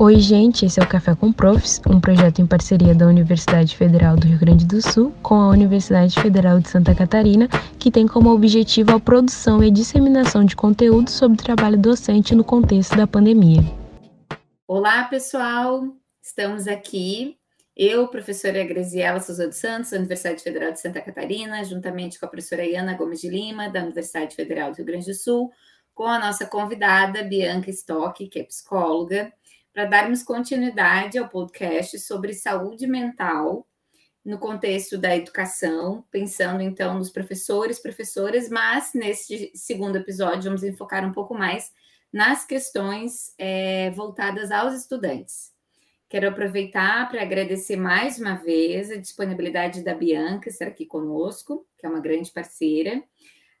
Oi, gente, esse é o Café com Profs, um projeto em parceria da Universidade Federal do Rio Grande do Sul com a Universidade Federal de Santa Catarina, que tem como objetivo a produção e disseminação de conteúdo sobre trabalho docente no contexto da pandemia. Olá, pessoal! Estamos aqui, eu, professora Graziela Souza dos Santos, da Universidade Federal de Santa Catarina, juntamente com a professora Iana Gomes de Lima, da Universidade Federal do Rio Grande do Sul, com a nossa convidada, Bianca Stock, que é psicóloga, para darmos continuidade ao podcast sobre saúde mental no contexto da educação, pensando então nos professores, professoras, mas nesse segundo episódio vamos enfocar um pouco mais nas questões é, voltadas aos estudantes. Quero aproveitar para agradecer mais uma vez a disponibilidade da Bianca estar aqui conosco, que é uma grande parceira.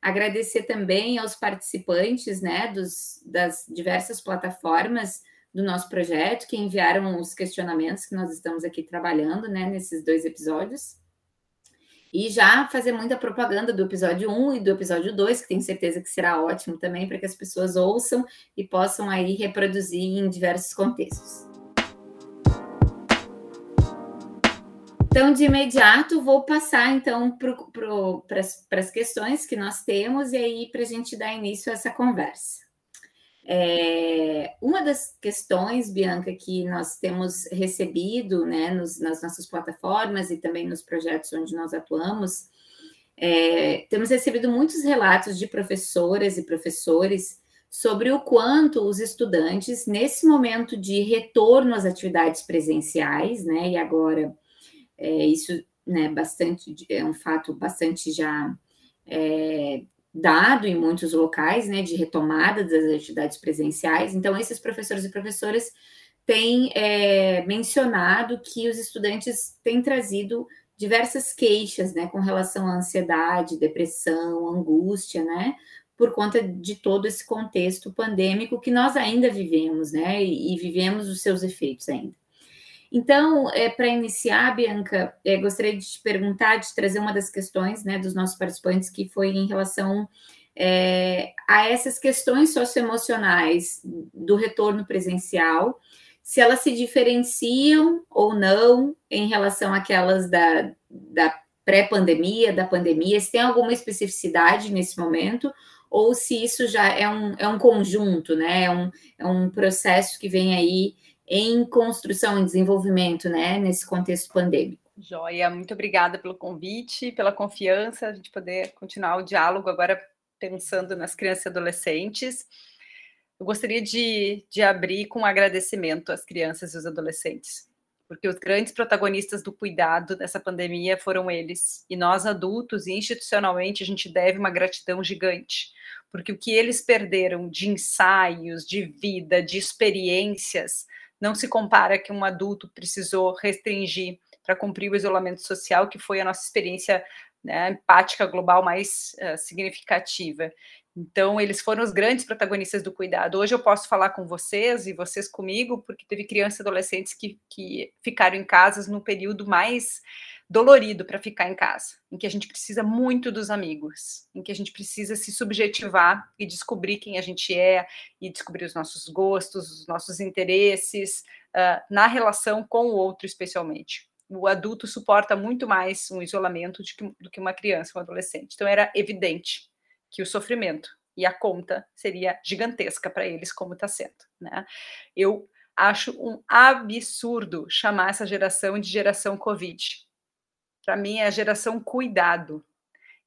Agradecer também aos participantes né, dos, das diversas plataformas do nosso projeto, que enviaram os questionamentos que nós estamos aqui trabalhando né, nesses dois episódios. E já fazer muita propaganda do episódio 1 e do episódio 2, que tenho certeza que será ótimo também para que as pessoas ouçam e possam aí reproduzir em diversos contextos. Então, de imediato, vou passar então para as questões que nós temos e aí para a gente dar início a essa conversa. É, uma das questões, Bianca, que nós temos recebido né, nos, nas nossas plataformas e também nos projetos onde nós atuamos, é, temos recebido muitos relatos de professoras e professores sobre o quanto os estudantes, nesse momento de retorno às atividades presenciais, né, e agora é, isso né, bastante, é um fato bastante já é, dado em muitos locais, né, de retomada das atividades presenciais. Então, esses professores e professoras têm é, mencionado que os estudantes têm trazido diversas queixas, né, com relação à ansiedade, depressão, angústia, né, por conta de todo esse contexto pandêmico que nós ainda vivemos, né, e, e vivemos os seus efeitos ainda. Então, é, para iniciar, Bianca, é, gostaria de te perguntar, de trazer uma das questões né, dos nossos participantes, que foi em relação é, a essas questões socioemocionais do retorno presencial, se elas se diferenciam ou não em relação àquelas da, da pré-pandemia, da pandemia, se tem alguma especificidade nesse momento, ou se isso já é um, é um conjunto, né? É um, é um processo que vem aí em construção e desenvolvimento, né, nesse contexto pandêmico. Joia, muito obrigada pelo convite, pela confiança, a gente poder continuar o diálogo agora pensando nas crianças e adolescentes. Eu gostaria de, de abrir com um agradecimento às crianças e os adolescentes, porque os grandes protagonistas do cuidado dessa pandemia foram eles. E nós, adultos institucionalmente, a gente deve uma gratidão gigante, porque o que eles perderam de ensaios, de vida, de experiências, não se compara que um adulto precisou restringir para cumprir o isolamento social, que foi a nossa experiência né, empática global mais uh, significativa. Então, eles foram os grandes protagonistas do cuidado. Hoje eu posso falar com vocês e vocês comigo, porque teve crianças e adolescentes que, que ficaram em casas no período mais dolorido para ficar em casa, em que a gente precisa muito dos amigos, em que a gente precisa se subjetivar e descobrir quem a gente é e descobrir os nossos gostos, os nossos interesses uh, na relação com o outro, especialmente. O adulto suporta muito mais um isolamento que, do que uma criança, um adolescente. Então era evidente que o sofrimento e a conta seria gigantesca para eles, como está sendo. Né? Eu acho um absurdo chamar essa geração de geração Covid para mim, é a geração cuidado.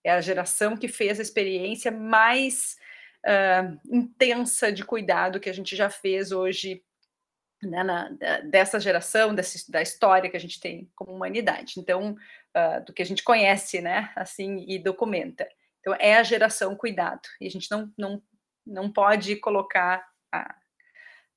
É a geração que fez a experiência mais uh, intensa de cuidado que a gente já fez hoje, né, na, dessa geração, dessa, da história que a gente tem como humanidade. Então, uh, do que a gente conhece, né, assim, e documenta. Então, é a geração cuidado. E a gente não, não, não pode colocar a,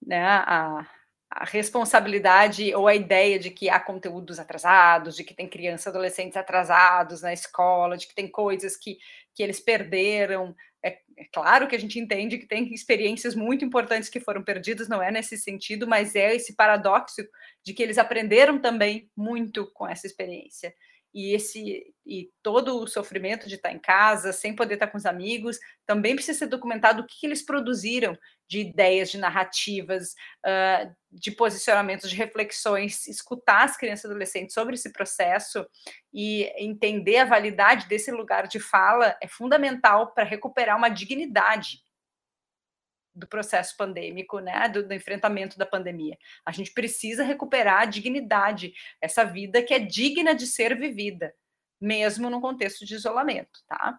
né, a, a responsabilidade ou a ideia de que há conteúdos atrasados, de que tem crianças adolescentes atrasados na escola, de que tem coisas que, que eles perderam. É, é, claro que a gente entende que tem experiências muito importantes que foram perdidas, não é nesse sentido, mas é esse paradoxo de que eles aprenderam também muito com essa experiência. e esse e todo o sofrimento de estar em casa, sem poder estar com os amigos, também precisa ser documentado o que, que eles produziram de ideias, de narrativas, uh, de posicionamentos, de reflexões, escutar as crianças e adolescentes sobre esse processo e entender a validade desse lugar de fala é fundamental para recuperar uma dignidade do processo pandêmico, né, do, do, enfrentamento da pandemia. A gente precisa recuperar a dignidade, essa vida que é digna de ser vivida, mesmo no contexto de isolamento, tá?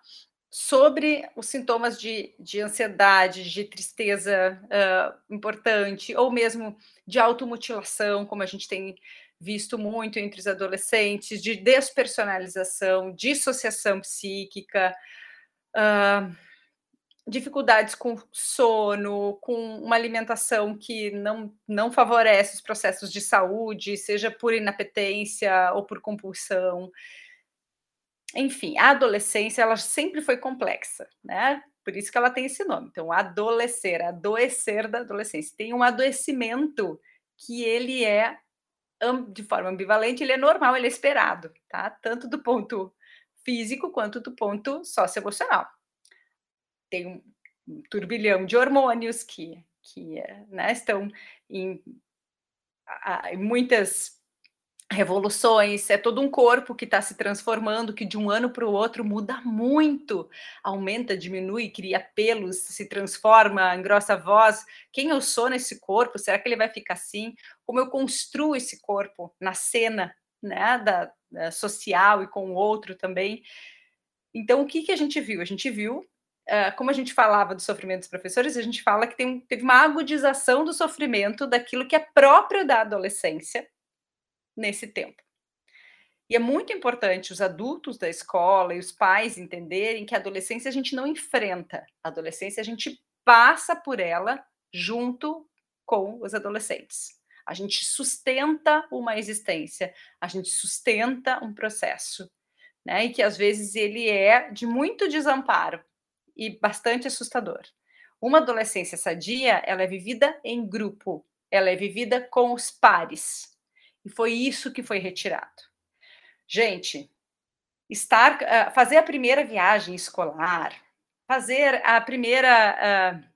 Sobre os sintomas de, de ansiedade, de tristeza uh, importante, ou mesmo de automutilação, como a gente tem visto muito entre os adolescentes, de despersonalização, dissociação psíquica, uh, dificuldades com sono, com uma alimentação que não, não favorece os processos de saúde, seja por inapetência ou por compulsão. Enfim, a adolescência ela sempre foi complexa, né? Por isso que ela tem esse nome. Então, adolescer, adoecer da adolescência. Tem um adoecimento que ele é de forma ambivalente, ele é normal, ele é esperado, tá? Tanto do ponto físico quanto do ponto socioemocional tem um turbilhão de hormônios que, que né, estão em, em muitas revoluções, é todo um corpo que está se transformando, que de um ano para o outro muda muito, aumenta, diminui, cria pelos, se transforma, engrossa a voz. Quem eu sou nesse corpo? Será que ele vai ficar assim? Como eu construo esse corpo na cena né, da, da social e com o outro também? Então, o que, que a gente viu? A gente viu uh, como a gente falava do sofrimento dos professores, a gente fala que tem, teve uma agudização do sofrimento daquilo que é próprio da adolescência nesse tempo. E é muito importante os adultos da escola e os pais entenderem que a adolescência a gente não enfrenta, a adolescência a gente passa por ela junto com os adolescentes. A gente sustenta uma existência, a gente sustenta um processo, né? E que às vezes ele é de muito desamparo e bastante assustador. Uma adolescência sadia, ela é vivida em grupo, ela é vivida com os pares. E foi isso que foi retirado. Gente, estar, uh, fazer a primeira viagem escolar, fazer a primeira uh,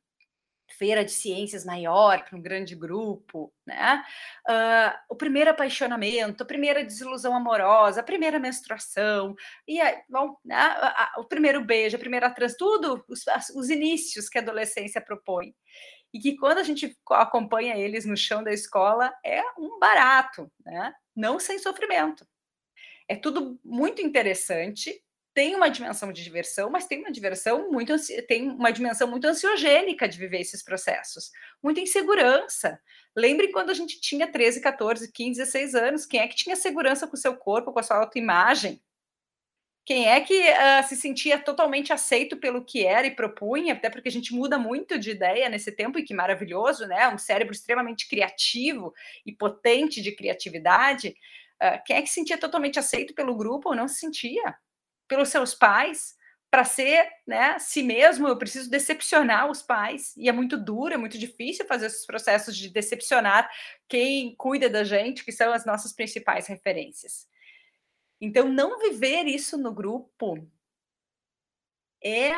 feira de ciências maior para um grande grupo, né? Uh, o primeiro apaixonamento, a primeira desilusão amorosa, a primeira menstruação, e aí, bom, né? a, a, o primeiro beijo, a primeira trans, tudo, os, os inícios que a adolescência propõe. E que quando a gente acompanha eles no chão da escola, é um barato, né? Não sem sofrimento. É tudo muito interessante, tem uma dimensão de diversão, mas tem uma diversão muito tem uma dimensão muito ansiogênica de viver esses processos, muita insegurança. Lembre quando a gente tinha 13, 14, 15, 16 anos, quem é que tinha segurança com o seu corpo, com a sua autoimagem? Quem é que uh, se sentia totalmente aceito pelo que era e propunha, até porque a gente muda muito de ideia nesse tempo, e que maravilhoso, né? Um cérebro extremamente criativo e potente de criatividade. Uh, quem é que se sentia totalmente aceito pelo grupo ou não se sentia? pelos seus pais, para ser né, si mesmo, eu preciso decepcionar os pais, e é muito duro, é muito difícil fazer esses processos de decepcionar quem cuida da gente, que são as nossas principais referências. Então, não viver isso no grupo é,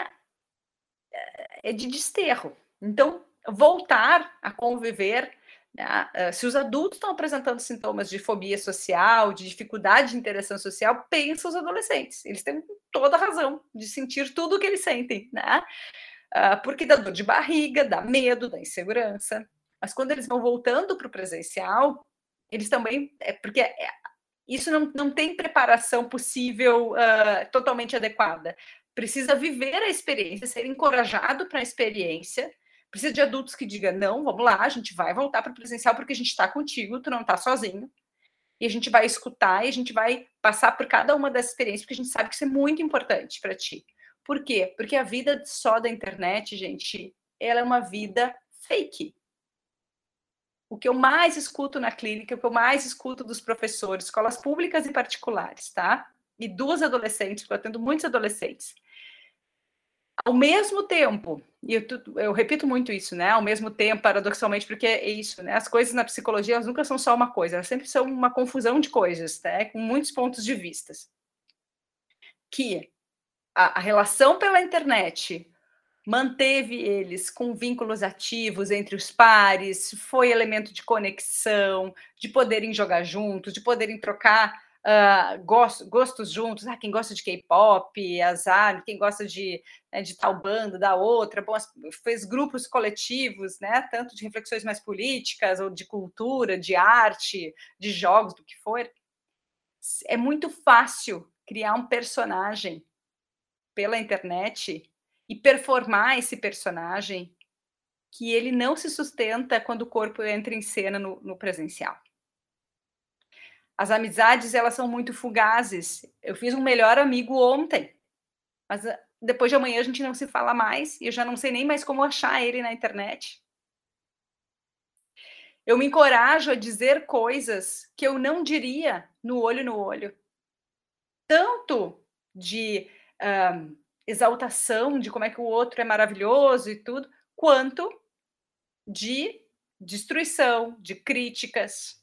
é de desterro. Então, voltar a conviver né? Ah, se os adultos estão apresentando sintomas de fobia social, de dificuldade de interação social, pensa os adolescentes. Eles têm toda a razão de sentir tudo o que eles sentem, né? Ah, porque dá dor de barriga, dá medo, dá insegurança. Mas quando eles vão voltando para o presencial, eles também. É porque é, isso não, não tem preparação possível uh, totalmente adequada. Precisa viver a experiência, ser encorajado para a experiência Precisa de adultos que digam: não, vamos lá, a gente vai voltar para o presencial porque a gente está contigo, tu não está sozinho. E a gente vai escutar e a gente vai passar por cada uma dessas experiências, porque a gente sabe que isso é muito importante para ti. Por quê? Porque a vida só da internet, gente, ela é uma vida fake. O que eu mais escuto na clínica, o que eu mais escuto dos professores, escolas públicas e particulares, tá? E duas adolescentes, porque eu atendo muitos adolescentes. Ao mesmo tempo, e eu, eu, repito muito isso, né? Ao mesmo tempo, paradoxalmente, porque é isso, né? As coisas na psicologia elas nunca são só uma coisa, elas sempre são uma confusão de coisas, né? Com muitos pontos de vistas. que a, a relação pela internet manteve eles com vínculos ativos entre os pares, foi elemento de conexão, de poderem jogar juntos, de poderem trocar uh, gostos, gostos juntos. Ah, quem gosta de K-pop, azar, quem gosta de, né, de tal banda, da outra. Bom, fez grupos coletivos, né, tanto de reflexões mais políticas, ou de cultura, de arte, de jogos, do que for. É muito fácil criar um personagem pela internet e performar esse personagem que ele não se sustenta quando o corpo entra em cena no, no presencial. As amizades, elas são muito fugazes. Eu fiz um melhor amigo ontem, mas ah, depois de amanhã a gente não se fala mais e eu já não sei nem mais como achar ele na internet. Eu me encorajo a dizer coisas que eu não diria no olho no olho. Tanto de uh, exaltação de como é que o outro é maravilhoso e tudo, quanto de destruição, de críticas.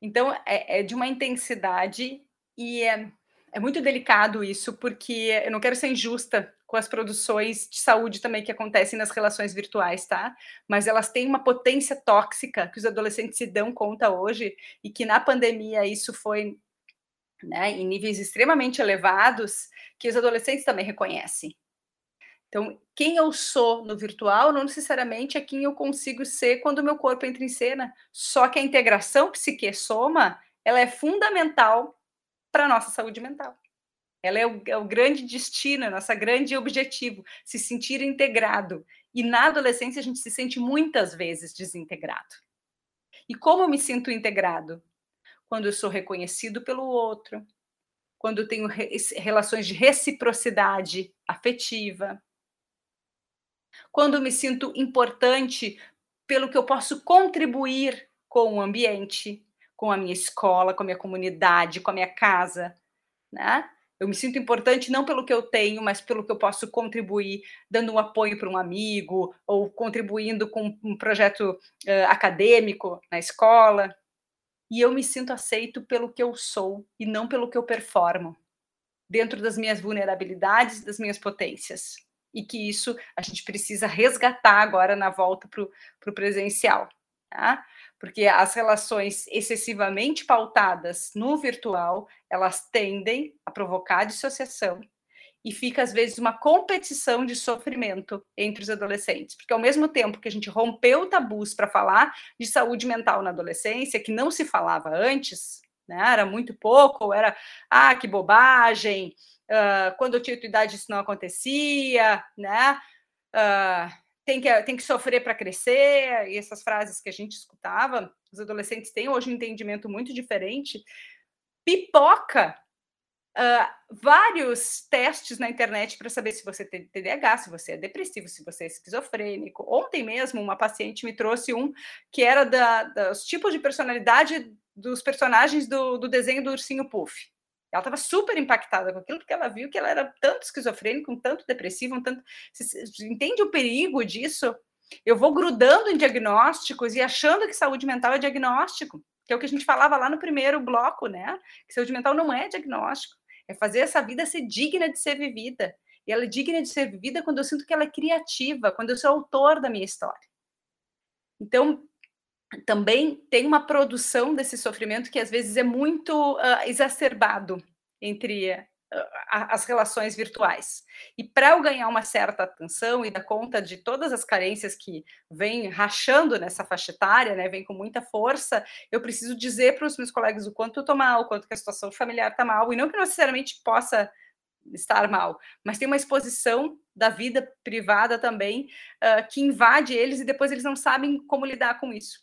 Então, é, é de uma intensidade e é, é muito delicado isso, porque eu não quero ser injusta com as produções de saúde também que acontecem nas relações virtuais, tá? Mas elas têm uma potência tóxica que os adolescentes se dão conta hoje e que na pandemia isso foi né, em níveis extremamente elevados, que os adolescentes também reconhecem. Então, quem eu sou no virtual não necessariamente é quem eu consigo ser quando o meu corpo entra em cena. Só que a integração psique-soma, ela é fundamental para a nossa saúde mental. Ela é o, é o grande destino, nosso grande objetivo, se sentir integrado. E na adolescência a gente se sente muitas vezes desintegrado. E como eu me sinto integrado? Quando eu sou reconhecido pelo outro, quando tenho re relações de reciprocidade afetiva, quando me sinto importante pelo que eu posso contribuir com o ambiente, com a minha escola, com a minha comunidade, com a minha casa, né? Eu me sinto importante não pelo que eu tenho, mas pelo que eu posso contribuir, dando um apoio para um amigo ou contribuindo com um projeto uh, acadêmico na escola e eu me sinto aceito pelo que eu sou e não pelo que eu performo, dentro das minhas vulnerabilidades, das minhas potências. E que isso a gente precisa resgatar agora na volta para o presencial. Tá? Porque as relações excessivamente pautadas no virtual, elas tendem a provocar dissociação e fica às vezes uma competição de sofrimento entre os adolescentes, porque ao mesmo tempo que a gente rompeu tabus para falar de saúde mental na adolescência, que não se falava antes, né, era muito pouco, ou era, ah, que bobagem, uh, quando eu tinha tua idade isso não acontecia, né, uh, tem, que, tem que sofrer para crescer, e essas frases que a gente escutava, os adolescentes têm hoje um entendimento muito diferente, pipoca Uh, vários testes na internet para saber se você tem TDAH, se você é depressivo, se você é esquizofrênico. Ontem mesmo, uma paciente me trouxe um que era da, dos tipos de personalidade dos personagens do, do desenho do Ursinho Puff. Ela estava super impactada com aquilo, porque ela viu que ela era tanto esquizofrênica, um tanto depressiva, um tanto. Você, entende o perigo disso? Eu vou grudando em diagnósticos e achando que saúde mental é diagnóstico, que é o que a gente falava lá no primeiro bloco, né? Que saúde mental não é diagnóstico. É fazer essa vida ser digna de ser vivida. E ela é digna de ser vivida quando eu sinto que ela é criativa, quando eu sou autor da minha história. Então, também tem uma produção desse sofrimento que às vezes é muito uh, exacerbado entre as relações virtuais. E para eu ganhar uma certa atenção e dar conta de todas as carências que vêm rachando nessa faixa etária, né, vem com muita força, eu preciso dizer para os meus colegas o quanto eu estou mal, o quanto a situação familiar está mal, e não que necessariamente possa estar mal, mas tem uma exposição da vida privada também uh, que invade eles e depois eles não sabem como lidar com isso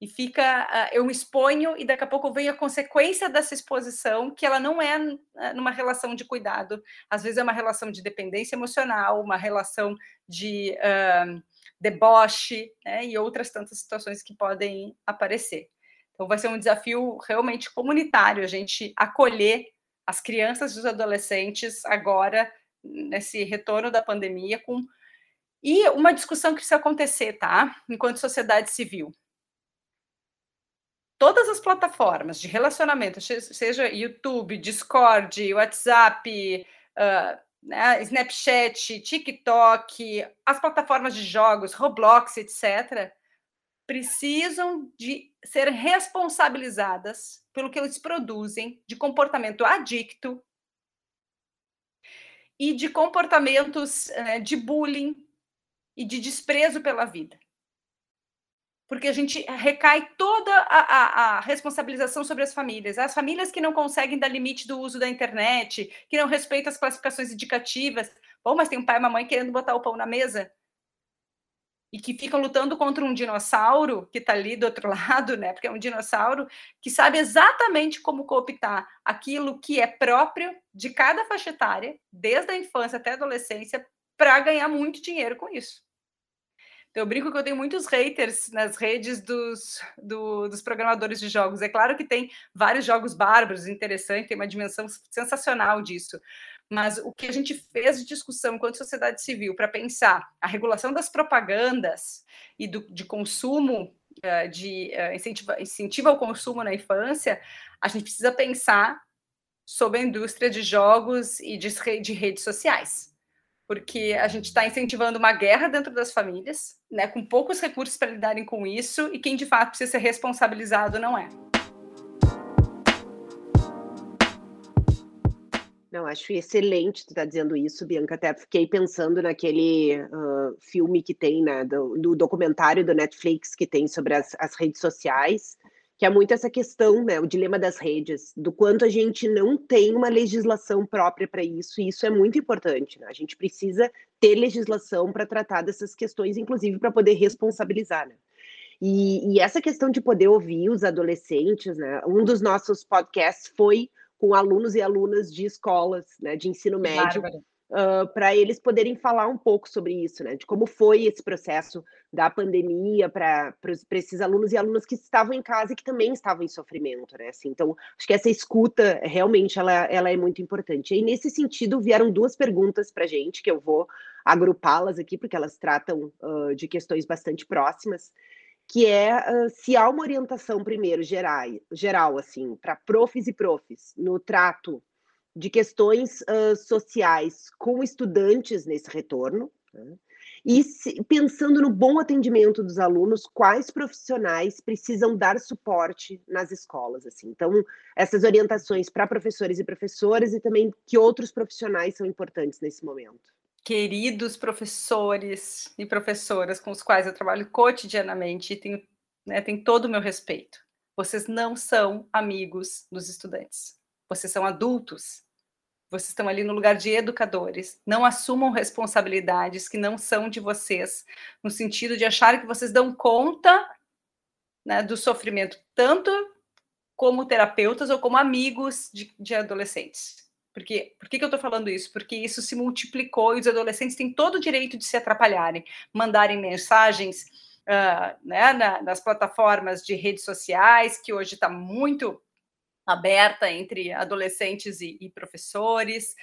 e fica, uh, eu exponho e daqui a pouco vem a consequência dessa exposição, que ela não é uh, numa relação de cuidado, às vezes é uma relação de dependência emocional, uma relação de uh, deboche, né, e outras tantas situações que podem aparecer. Então vai ser um desafio realmente comunitário a gente acolher as crianças e os adolescentes agora nesse retorno da pandemia com e uma discussão que precisa acontecer, tá? Enquanto sociedade civil todas as plataformas de relacionamento, seja YouTube, Discord, WhatsApp, uh, né, Snapchat, TikTok, as plataformas de jogos, Roblox, etc., precisam de ser responsabilizadas pelo que eles produzem de comportamento adicto e de comportamentos né, de bullying e de desprezo pela vida. Porque a gente recai toda a, a, a, responsabilização sobre as famílias. As famílias que não conseguem dar limite do uso da internet, que não respeitam as classificações indicativas. Bom, mas tem um pai e uma mãe querendo botar o pão na mesa e que ficam lutando contra um dinossauro que está ali do outro lado, né? Porque é um dinossauro que sabe exatamente como cooptar aquilo que é próprio de cada faixa etária, desde a infância até a adolescência, para ganhar muito dinheiro com isso. Então, eu brinco que eu tenho muitos haters nas redes dos, do, dos programadores de jogos. É claro que tem vários jogos bárbaros, interessantes, tem uma dimensão sensacional disso mas o que a gente fez de discussão enquanto sociedade civil para pensar a regulação das propagandas e do, de consumo, uh, de uh, incentiva, incentivo ao consumo na infância, a gente precisa pensar sobre a indústria de jogos e de, de redes sociais. Porque a gente está incentivando uma guerra dentro das famílias, né, com poucos recursos para lidarem com isso, e quem de fato precisa ser responsabilizado não é. Não, acho excelente tu tá dizendo isso, Bianca. Até fiquei pensando naquele uh, filme que tem, né, do, do, documentário do Netflix que tem sobre as, as, redes sociais, que é muito essa questão, né, o dilema das redes, do quanto a gente não tem uma legislação própria para isso, e isso é muito importante. Né? A gente precisa ter legislação para tratar dessas questões, inclusive para poder responsabilizar. Né? E, e essa questão de poder ouvir os adolescentes, né? Um dos nossos podcasts foi com alunos e alunas de escolas, né, de ensino médio, uh, para eles poderem falar um pouco sobre isso, né, de como foi esse processo da pandemia para esses alunos e alunas que estavam em casa e que também estavam em sofrimento, né, assim, então acho que essa escuta realmente ela, ela é muito importante. E nesse sentido vieram duas perguntas para gente que eu vou agrupá-las aqui porque elas tratam uh, de questões bastante próximas que é uh, se há uma orientação primeiro geral, geral assim, para profs e profs no trato de questões uh, sociais com estudantes nesse retorno, né? e se, pensando no bom atendimento dos alunos, quais profissionais precisam dar suporte nas escolas, assim. Então, essas orientações para professores e professoras e também que outros profissionais são importantes nesse momento queridos professores e professoras com os quais eu trabalho cotidianamente e tenho, né, tenho todo o meu respeito. Vocês não são amigos dos estudantes. Vocês são adultos. Vocês estão ali no lugar de educadores. Não assumam responsabilidades que não são de vocês, no sentido de achar que vocês dão conta né, do sofrimento, tanto como terapeutas ou como amigos de, de adolescentes. Por que, que eu estou falando isso? Porque isso se multiplicou e os adolescentes têm todo o direito de se atrapalharem, mandarem mensagens uh, né, na, nas plataformas de redes sociais, que hoje está muito aberta entre adolescentes e, e, professores,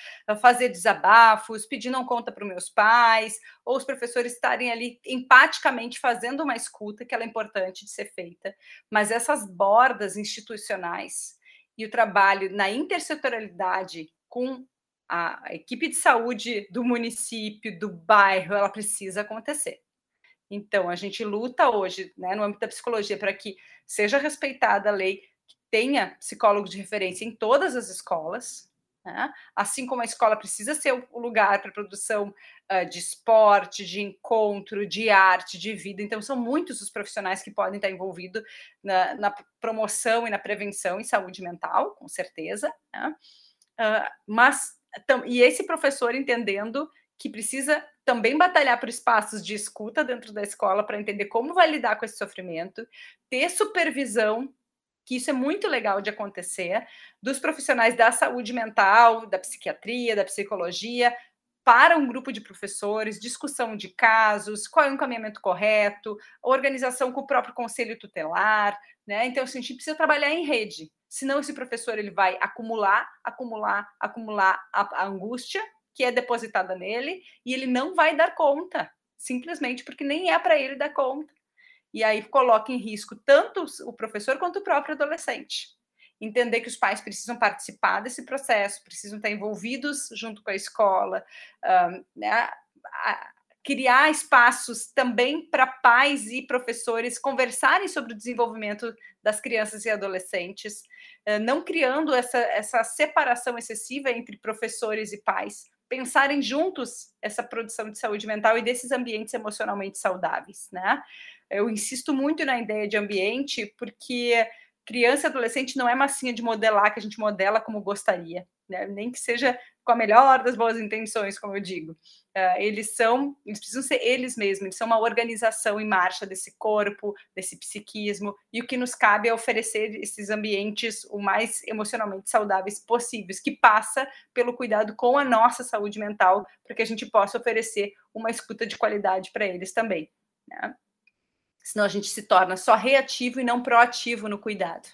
fazer desabafos, pedir não conta para os meus pais, ou os professores estarem ali empaticamente fazendo uma escuta, que ela é importante de ser feita, mas essas bordas institucionais e o trabalho na intersetorialidade com a equipe de saúde do município, do bairro, ela precisa acontecer. Então, a gente luta hoje, né, no âmbito da psicologia, para que seja respeitada a lei, tenha psicólogo de referência em todas as escolas, né? assim como a escola precisa ser o lugar para produção uh, de esporte, de encontro, de arte, de vida. Então, são muitos os profissionais que podem estar envolvidos na, na promoção e na prevenção em saúde mental, com certeza. Né? Uh, mas e esse professor entendendo que precisa também batalhar por espaços de escuta dentro da escola para entender como vai lidar com esse sofrimento, ter supervisão, que isso é muito legal de acontecer, dos profissionais da saúde mental, da psiquiatria, da psicologia, para um grupo de professores, discussão de casos, qual é o encaminhamento correto, organização com o próprio conselho tutelar, né? Então, assim, a gente precisa trabalhar em rede. Senão, esse professor ele vai acumular, acumular, acumular a, a angústia que é depositada nele e ele não vai dar conta, simplesmente porque nem é para ele dar conta. E aí coloca em risco tanto o professor quanto o próprio adolescente. Entender que os pais precisam participar desse processo, precisam estar envolvidos junto com a escola, uh, né? criar espaços também para pais e professores conversarem sobre o desenvolvimento das crianças e adolescentes, não criando essa, essa separação excessiva entre professores e pais, pensarem juntos essa produção de saúde mental e desses ambientes emocionalmente saudáveis, né? Eu insisto muito na ideia de ambiente porque criança e adolescente não é massinha de modelar que a gente modela como gostaria, né? Nem que seja com a melhor das boas intenções, como eu digo. Uh, eles são, eles precisam ser eles mesmos, eles são uma organização em marcha desse corpo, desse psiquismo, e o que nos cabe é oferecer esses ambientes o mais emocionalmente saudáveis possíveis, que passa pelo cuidado com a nossa saúde mental, para que a gente possa oferecer uma escuta de qualidade para eles também. Né? Senão a gente se torna só reativo e não proativo no cuidado.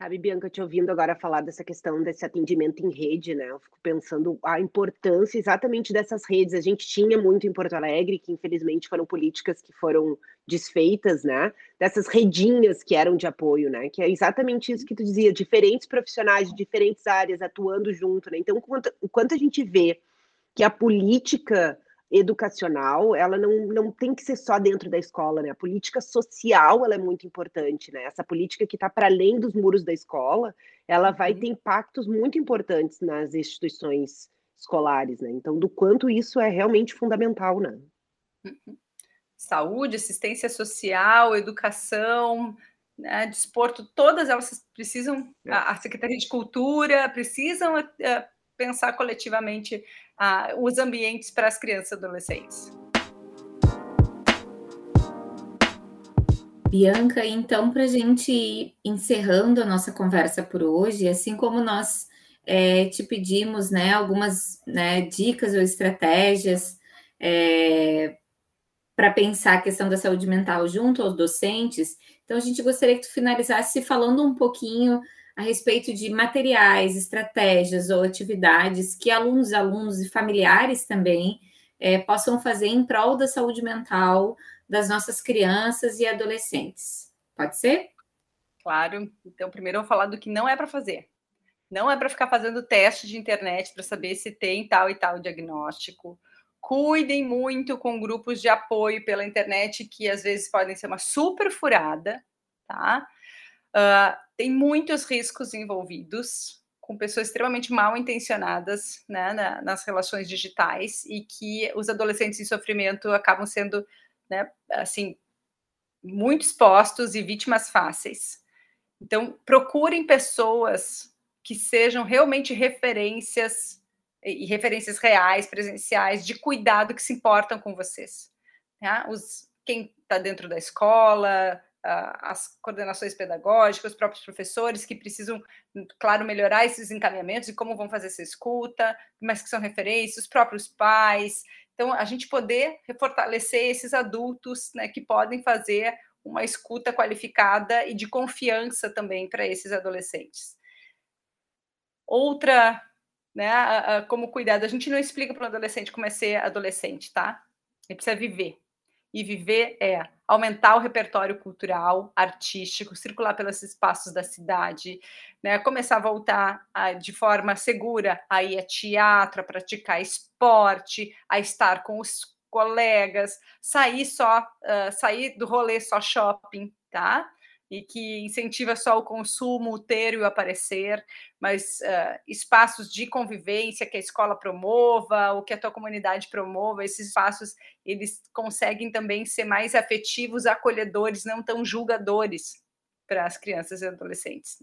Sabe, Bianca, te ouvindo agora falar dessa questão desse atendimento em rede, né? Eu fico pensando a importância exatamente dessas redes. A gente tinha muito em Porto Alegre, que infelizmente foram políticas que foram desfeitas, né? Dessas redinhas que eram de apoio, né? Que é exatamente isso que tu dizia, diferentes profissionais de diferentes áreas atuando junto, né? Então, o quanto, o quanto a gente vê que a política educacional, ela não, não tem que ser só dentro da escola, né? A política social, ela é muito importante, né? Essa política que está para além dos muros da escola, ela vai uhum. ter impactos muito importantes nas instituições escolares, né? Então, do quanto isso é realmente fundamental, né? Uhum. Saúde, assistência social, educação, né, desporto, todas elas precisam, é. a, Secretaria de Cultura precisam uh, pensar coletivamente uh, os ambientes para as crianças e adolescentes. Bianca, então, para a gente ir encerrando a nossa conversa por hoje, assim como nós é, te pedimos né, algumas né, dicas ou estratégias é, para pensar a questão da saúde mental junto aos docentes, então a gente gostaria que tu finalizasse falando um pouquinho a respeito de materiais, estratégias ou atividades que alunos, alunos e familiares também é, possam fazer em prol da saúde mental das nossas crianças e adolescentes. Pode ser? Claro. Então, primeiro eu vou falar do que não é para fazer. Não é para ficar fazendo teste de internet para saber se tem tal e tal diagnóstico. Cuidem muito com grupos de apoio pela internet, que às vezes podem ser uma super furada, tá? Uh, tem muitos riscos envolvidos, com pessoas extremamente mal intencionadas né, na, nas relações digitais e que os adolescentes em sofrimento acabam sendo, né, assim, muito expostos e vítimas fáceis. Então, procurem pessoas que sejam realmente referências e referências reais, presenciais, de cuidado que se importam com vocês. Né? Os, quem está dentro da escola, as coordenações pedagógicas, os próprios professores que precisam, claro, melhorar esses encaminhamentos e como vão fazer essa escuta, mas que são referências, os próprios pais. Então, a gente poder fortalecer esses adultos né, que podem fazer uma escuta qualificada e de confiança também para esses adolescentes. Outra, né, como cuidado, a gente não explica para um adolescente como é ser adolescente, tá? Ele precisa viver e viver é aumentar o repertório cultural, artístico, circular pelos espaços da cidade, né? começar a voltar a, de forma segura a ir a teatro, a praticar esporte, a estar com os colegas, sair só, uh, sair do rolê só shopping, tá? E que incentiva só o consumo, o ter e o aparecer, mas uh, espaços de convivência que a escola promova, ou que a tua comunidade promova, esses espaços eles conseguem também ser mais afetivos, acolhedores, não tão julgadores para as crianças e adolescentes.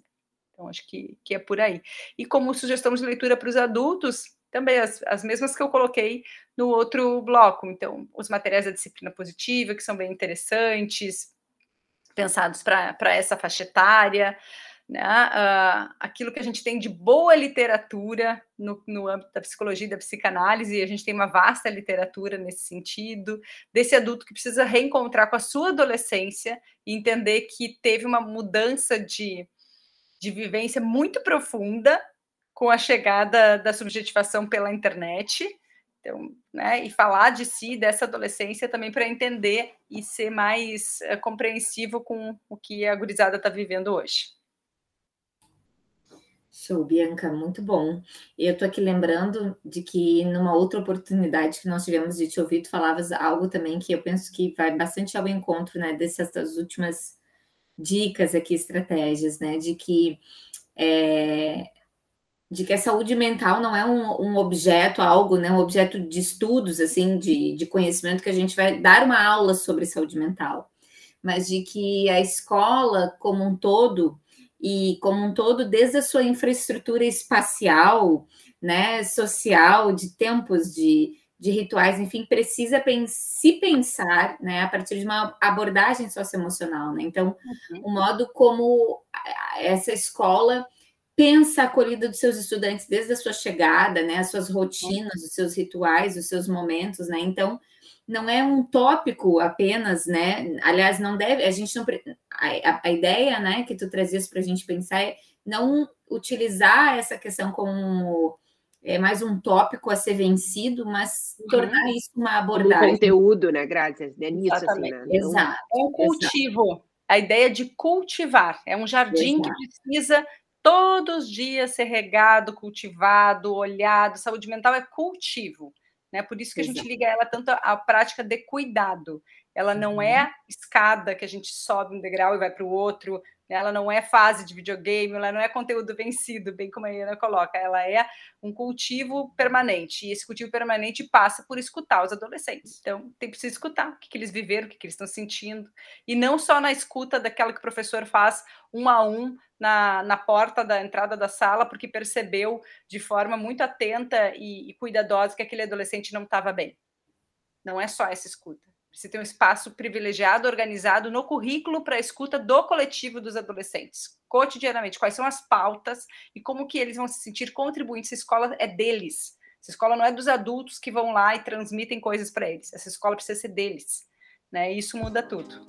Então, acho que, que é por aí. E como sugestão de leitura para os adultos, também as, as mesmas que eu coloquei no outro bloco. Então, os materiais da disciplina positiva, que são bem interessantes, pensados para essa faixa etária, né? Uh, aquilo que a gente tem de boa literatura no, no âmbito da psicologia e da psicanálise, a gente tem uma vasta literatura nesse sentido, desse adulto que precisa reencontrar com a sua adolescência e entender que teve uma mudança de, de vivência muito profunda com a chegada da subjetivação pela internet. Então, né, e falar de si, dessa adolescência também para entender e ser mais é, compreensivo com o que a gurizada está vivendo hoje. Show, Bianca, muito bom. Eu estou aqui lembrando de que numa outra oportunidade que nós tivemos de te ouvir, tu falavas algo também que eu penso que vai bastante ao encontro, né, dessas últimas dicas aqui, estratégias, né, de que é, de que a saúde mental não é um, um, objeto, algo, né, um objeto de estudos, assim, de, de conhecimento que a gente vai dar uma aula sobre saúde mental, mas de que a escola como um todo e como um todo, desde a sua infraestrutura espacial, né, social, de tempos, de, de rituais, enfim, precisa se pensar, né, a partir de uma abordagem socioemocional, né? Então, uhum. o modo como essa escola pensa a acolhida dos seus estudantes desde a sua chegada, né, as suas rotinas, os seus rituais, os seus momentos, né? Então, não é um tópico apenas, né? Aliás, não deve, a gente não a, a ideia, né, que tu trazias para a gente pensar é não utilizar essa questão como é mais um tópico a ser vencido, mas uhum. tornar isso uma abordagem. Um conteúdo, né, Graças? É nisso, assim, né? Exato. É um cultivo. Exato. A ideia de cultivar. É um jardim Exato. que precisa todos os dias ser regado, cultivado, olhado. Saúde mental é cultivo. Né? Por isso que Exato. a gente liga ela tanto à prática de cuidado. Ela não é uhum. escada que a gente sobe um degrau e vai para o outro, ela não é fase de videogame, ela não é conteúdo vencido, bem como a Ana coloca, ela é um cultivo permanente. E esse cultivo permanente passa por escutar os adolescentes. Então, tem que escutar o que, que eles viveram, o que, que eles estão sentindo. E não só na escuta daquela que o professor faz um a um na, na porta da entrada da sala, porque percebeu de forma muito atenta e, e cuidadosa que aquele adolescente não estava bem. Não é só essa escuta Precisa ter um espaço privilegiado, organizado no currículo para a escuta do coletivo dos adolescentes, cotidianamente. Quais são as pautas e como que eles vão se sentir contribuintes? Essa escola é deles. Essa escola não é dos adultos que vão lá e transmitem coisas para eles. Essa escola precisa ser deles. Né? E isso muda tudo.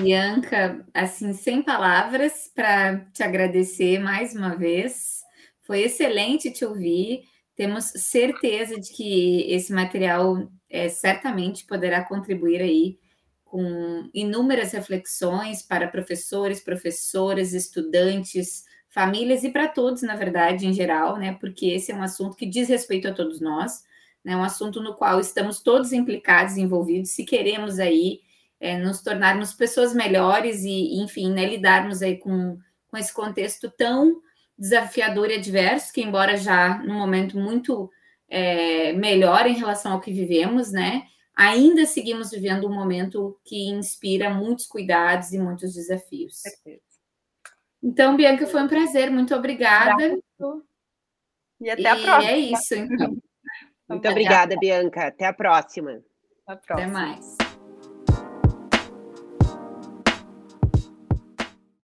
Bianca, assim, sem palavras para te agradecer mais uma vez. Foi excelente te ouvir. Temos certeza de que esse material é, certamente poderá contribuir aí com inúmeras reflexões para professores, professoras, estudantes, famílias e para todos, na verdade, em geral, né? Porque esse é um assunto que diz respeito a todos nós, né? Um assunto no qual estamos todos implicados, envolvidos, se queremos aí é, nos tornarmos pessoas melhores e, enfim, né, lidarmos aí com, com esse contexto tão desafiador e adverso, que embora já num momento muito é, melhor em relação ao que vivemos, né? Ainda seguimos vivendo um momento que inspira muitos cuidados e muitos desafios. Então, Bianca, foi um prazer, muito obrigada. E até a próxima. é isso, então. Muito obrigada, Bianca. Até a próxima. Até, a próxima. até mais.